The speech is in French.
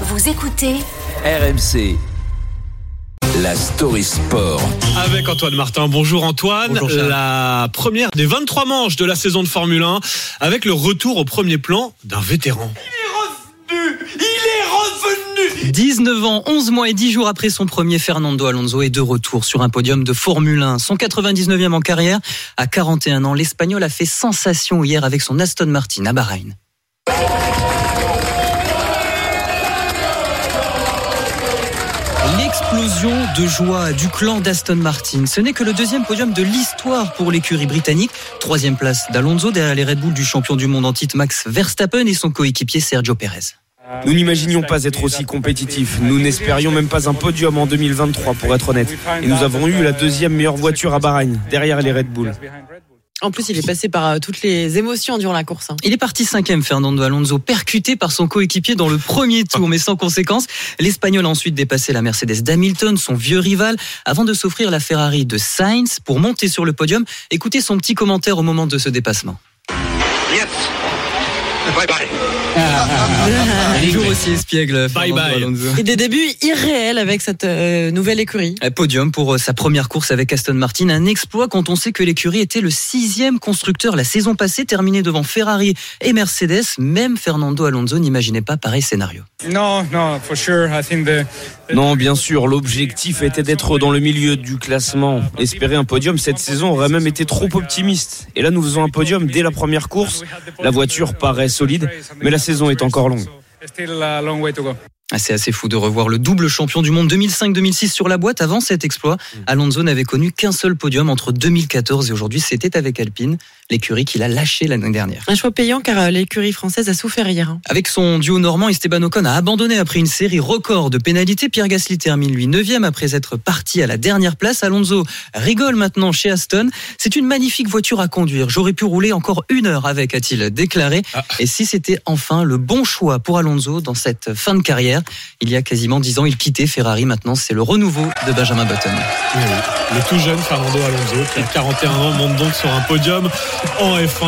Vous écoutez RMC. La story sport. Avec Antoine Martin. Bonjour Antoine. Bonjour, la première des 23 manches de la saison de Formule 1 avec le retour au premier plan d'un vétéran. 19 ans, 11 mois et 10 jours après son premier, Fernando Alonso est de retour sur un podium de Formule 1. Son 99e en carrière. À 41 ans, l'Espagnol a fait sensation hier avec son Aston Martin à Bahreïn. L'explosion de joie du clan d'Aston Martin. Ce n'est que le deuxième podium de l'histoire pour l'écurie britannique. Troisième place d'Alonso derrière les Red Bull du champion du monde en titre Max Verstappen et son coéquipier Sergio Perez. Nous n'imaginions pas être aussi compétitifs. Nous n'espérions même pas un podium en 2023, pour être honnête. Et nous avons eu la deuxième meilleure voiture à Bahreïn, derrière les Red Bull. En plus, il est passé par euh, toutes les émotions durant la course. hein. Il est parti cinquième, Fernando Alonso, percuté par son coéquipier dans le premier tour, mais sans conséquence. L'Espagnol a ensuite dépassé la Mercedes d'Hamilton, son vieux rival, avant de s'offrir la Ferrari de Sainz pour monter sur le podium. Écoutez son petit commentaire au moment de ce dépassement. Toujours aussi espiègle, bye. Alonso. Et des débuts irréels avec cette euh, nouvelle écurie. Un Podium pour euh, sa première course avec Aston Martin, un exploit quand on sait que l'écurie était le sixième constructeur la saison passée, terminé devant Ferrari et Mercedes. Même Fernando Alonso n'imaginait pas pareil scénario. No, no, for sure. I think the Non, bien sûr, l'objectif était d'être dans le milieu du classement. Espérer un podium cette saison aurait même été trop optimiste. Et là, nous faisons un podium dès la première course. La voiture paraît solide, mais la saison est encore longue. Ah, C'est assez fou de revoir le double champion du monde 2005-2006 sur la boîte. Avant cet exploit, Alonso n'avait connu qu'un seul podium entre 2014 et aujourd'hui. C'était avec Alpine, l'écurie qu'il a lâché l'année dernière. Un choix payant car euh, l'écurie française a souffert hier. hein. Avec son duo normand, Esteban Ocon a abandonné après une série record de pénalités. Pierre Gasly termine lui 9 après être parti à la dernière place. Alonso rigole maintenant chez Aston. C'est une magnifique voiture à conduire. J'aurais pu rouler encore une heure avec, a-t-il déclaré. Et si c'était enfin le bon choix pour Alonso dans cette fin de carrière, il y a quasiment 10 ans, il quittait Ferrari. Maintenant, c'est le renouveau de Benjamin Button. Le tout jeune Fernando Alonso qui a 41 ans monte donc sur un podium en F1.